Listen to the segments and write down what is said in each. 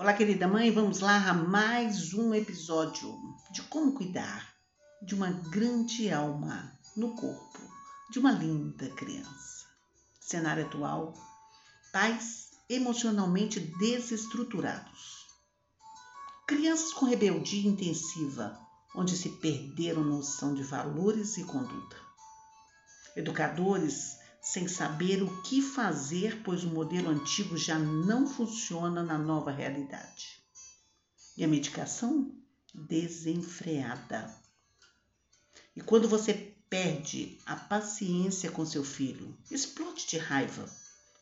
Olá, querida mãe, vamos lá a mais um episódio de como cuidar de uma grande alma no corpo de uma linda criança. Cenário atual: pais emocionalmente desestruturados. Crianças com rebeldia intensiva, onde se perderam noção de valores e conduta. Educadores sem saber o que fazer, pois o modelo antigo já não funciona na nova realidade. E a medicação desenfreada. E quando você perde a paciência com seu filho, explode de raiva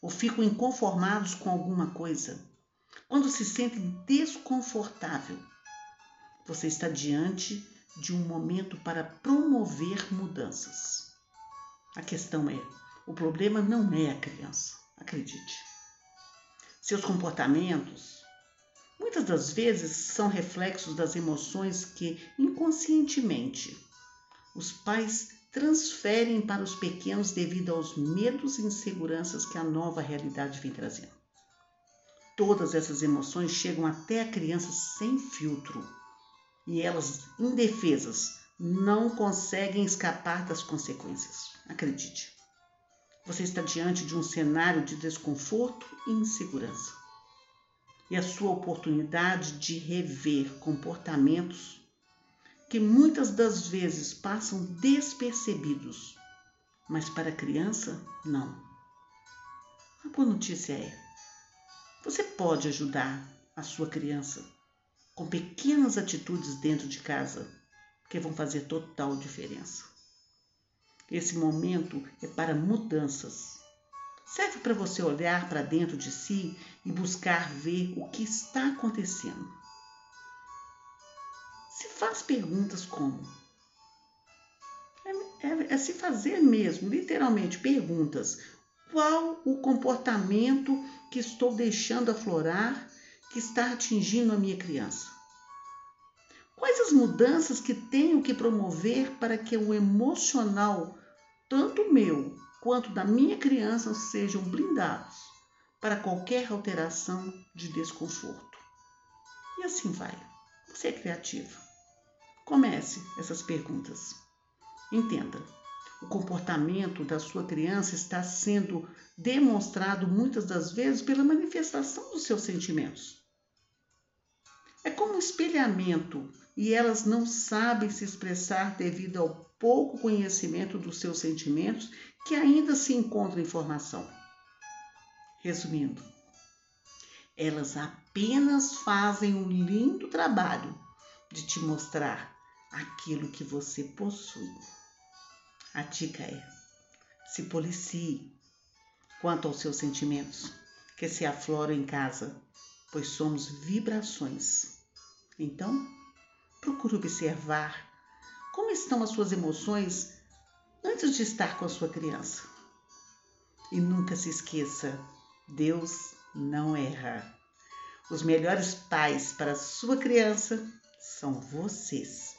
ou ficam inconformados com alguma coisa, quando se sentem desconfortável, você está diante de um momento para promover mudanças. A questão é: o problema não é a criança, acredite. Seus comportamentos, muitas das vezes, são reflexos das emoções que inconscientemente os pais transferem para os pequenos devido aos medos e inseguranças que a nova realidade vem trazendo. Todas essas emoções chegam até a criança sem filtro e elas, indefesas, não conseguem escapar das consequências. Acredite. Você está diante de um cenário de desconforto e insegurança. E a sua oportunidade de rever comportamentos que muitas das vezes passam despercebidos, mas para a criança, não. A boa notícia é: você pode ajudar a sua criança com pequenas atitudes dentro de casa que vão fazer total diferença. Esse momento é para mudanças. Serve para você olhar para dentro de si e buscar ver o que está acontecendo. Se faz perguntas como: é, é, é se fazer mesmo, literalmente, perguntas. Qual o comportamento que estou deixando aflorar que está atingindo a minha criança? Quais as mudanças que tenho que promover para que o emocional, tanto meu quanto da minha criança, sejam blindados para qualquer alteração de desconforto? E assim vai. Você é criativa. Comece essas perguntas. Entenda. O comportamento da sua criança está sendo demonstrado muitas das vezes pela manifestação dos seus sentimentos. É como um espelhamento e elas não sabem se expressar devido ao pouco conhecimento dos seus sentimentos que ainda se encontram em formação. Resumindo, elas apenas fazem um lindo trabalho de te mostrar aquilo que você possui. A dica é: se policie quanto aos seus sentimentos que se afloram em casa, pois somos vibrações. Então, Procure observar como estão as suas emoções antes de estar com a sua criança. E nunca se esqueça: Deus não erra. Os melhores pais para a sua criança são vocês.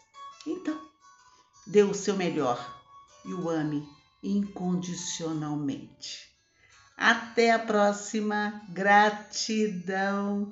Então, dê o seu melhor e o ame incondicionalmente. Até a próxima. Gratidão.